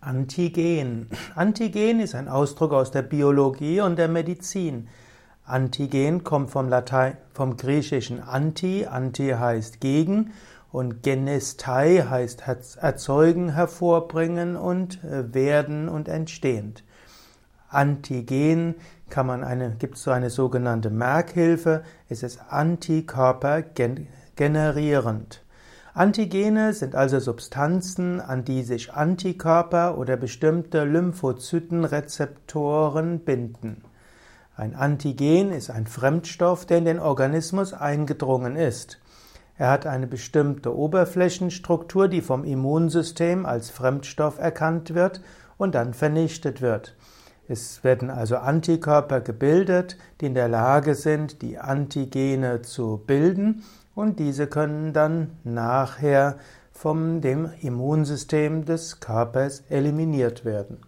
Antigen. Antigen ist ein Ausdruck aus der Biologie und der Medizin. Antigen kommt vom Latein, vom griechischen anti, anti heißt gegen und genestai heißt erzeugen, hervorbringen und äh, werden und entstehend. Antigen kann man eine, gibt es so eine sogenannte Merkhilfe, es ist Antikörper generierend. Antigene sind also Substanzen, an die sich Antikörper oder bestimmte Lymphozytenrezeptoren binden. Ein Antigen ist ein Fremdstoff, der in den Organismus eingedrungen ist. Er hat eine bestimmte Oberflächenstruktur, die vom Immunsystem als Fremdstoff erkannt wird und dann vernichtet wird. Es werden also Antikörper gebildet, die in der Lage sind, die Antigene zu bilden und diese können dann nachher vom dem Immunsystem des Körpers eliminiert werden.